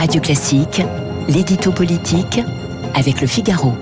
Radio Classique, l'édito politique avec le Figaro.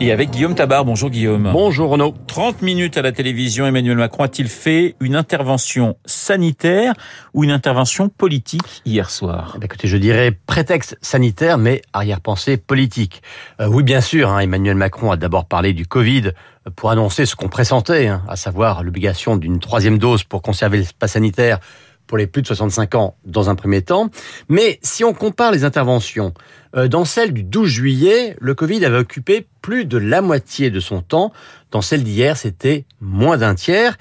Et avec Guillaume Tabar. Bonjour Guillaume. Bonjour Renaud. 30 minutes à la télévision, Emmanuel Macron a-t-il fait une intervention sanitaire ou une intervention politique hier soir? Eh Écoutez, je dirais prétexte sanitaire, mais arrière-pensée politique. Euh, oui, bien sûr, hein, Emmanuel Macron a d'abord parlé du Covid pour annoncer ce qu'on pressentait, hein, à savoir l'obligation d'une troisième dose pour conserver l'espace sanitaire pour les plus de 65 ans dans un premier temps. Mais si on compare les interventions, euh, dans celle du 12 juillet, le Covid avait occupé plus de la moitié de son temps. Dans celle d'hier, c'était moins d'un tiers.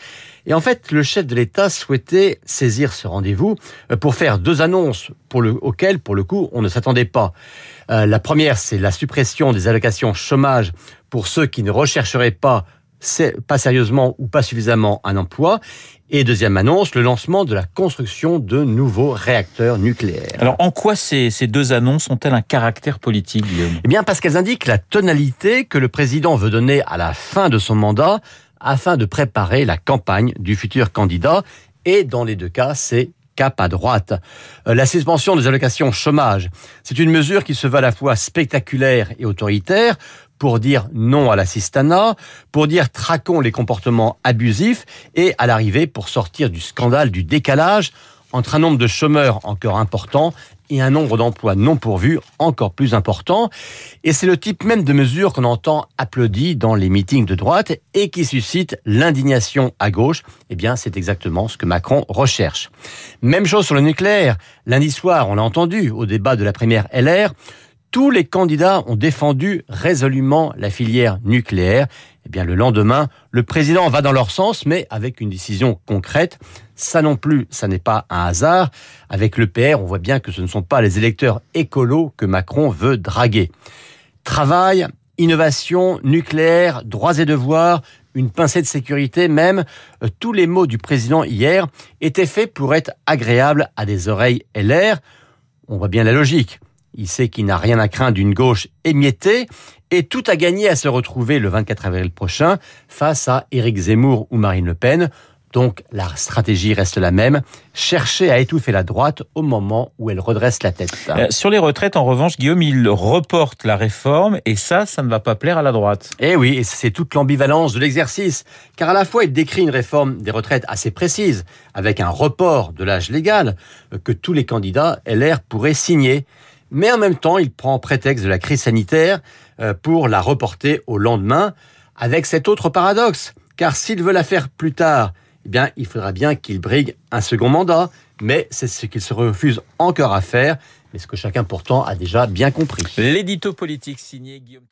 Et en fait, le chef de l'État souhaitait saisir ce rendez-vous euh, pour faire deux annonces pour le, auxquelles, pour le coup, on ne s'attendait pas. Euh, la première, c'est la suppression des allocations chômage pour ceux qui ne rechercheraient pas pas sérieusement ou pas suffisamment un emploi. Et deuxième annonce, le lancement de la construction de nouveaux réacteurs nucléaires. Alors en quoi ces, ces deux annonces ont-elles un caractère politique, Guillaume? Eh bien parce qu'elles indiquent la tonalité que le président veut donner à la fin de son mandat afin de préparer la campagne du futur candidat. Et dans les deux cas, c'est cap à droite. Euh, la suspension des allocations chômage, c'est une mesure qui se veut à la fois spectaculaire et autoritaire pour dire non à l'assistanat, pour dire traquons les comportements abusifs et à l'arrivée pour sortir du scandale du décalage entre un nombre de chômeurs encore important et un nombre d'emplois non pourvus encore plus important. Et c'est le type même de mesure qu'on entend applaudi dans les meetings de droite et qui suscite l'indignation à gauche. Eh bien, c'est exactement ce que Macron recherche. Même chose sur le nucléaire. Lundi soir, on l'a entendu au débat de la première LR, tous les candidats ont défendu résolument la filière nucléaire. Eh bien, le lendemain, le président va dans leur sens, mais avec une décision concrète. Ça non plus, ça n'est pas un hasard. Avec le PR, on voit bien que ce ne sont pas les électeurs écolos que Macron veut draguer. Travail, innovation, nucléaire, droits et devoirs, une pincée de sécurité même, euh, tous les mots du président hier étaient faits pour être agréables à des oreilles LR. On voit bien la logique. Il sait qu'il n'a rien à craindre d'une gauche émiettée et tout a gagné à se retrouver le 24 avril prochain face à Éric Zemmour ou Marine Le Pen. Donc la stratégie reste la même, chercher à étouffer la droite au moment où elle redresse la tête. Euh, sur les retraites, en revanche, Guillaume, il reporte la réforme et ça, ça ne va pas plaire à la droite. Eh oui, et c'est toute l'ambivalence de l'exercice. Car à la fois, il décrit une réforme des retraites assez précise, avec un report de l'âge légal euh, que tous les candidats LR pourraient signer mais en même temps, il prend prétexte de la crise sanitaire euh, pour la reporter au lendemain, avec cet autre paradoxe. Car s'il veut la faire plus tard, eh bien, il faudra bien qu'il brigue un second mandat, mais c'est ce qu'il se refuse encore à faire, mais ce que chacun pourtant a déjà bien compris. L'édito politique signé Guillaume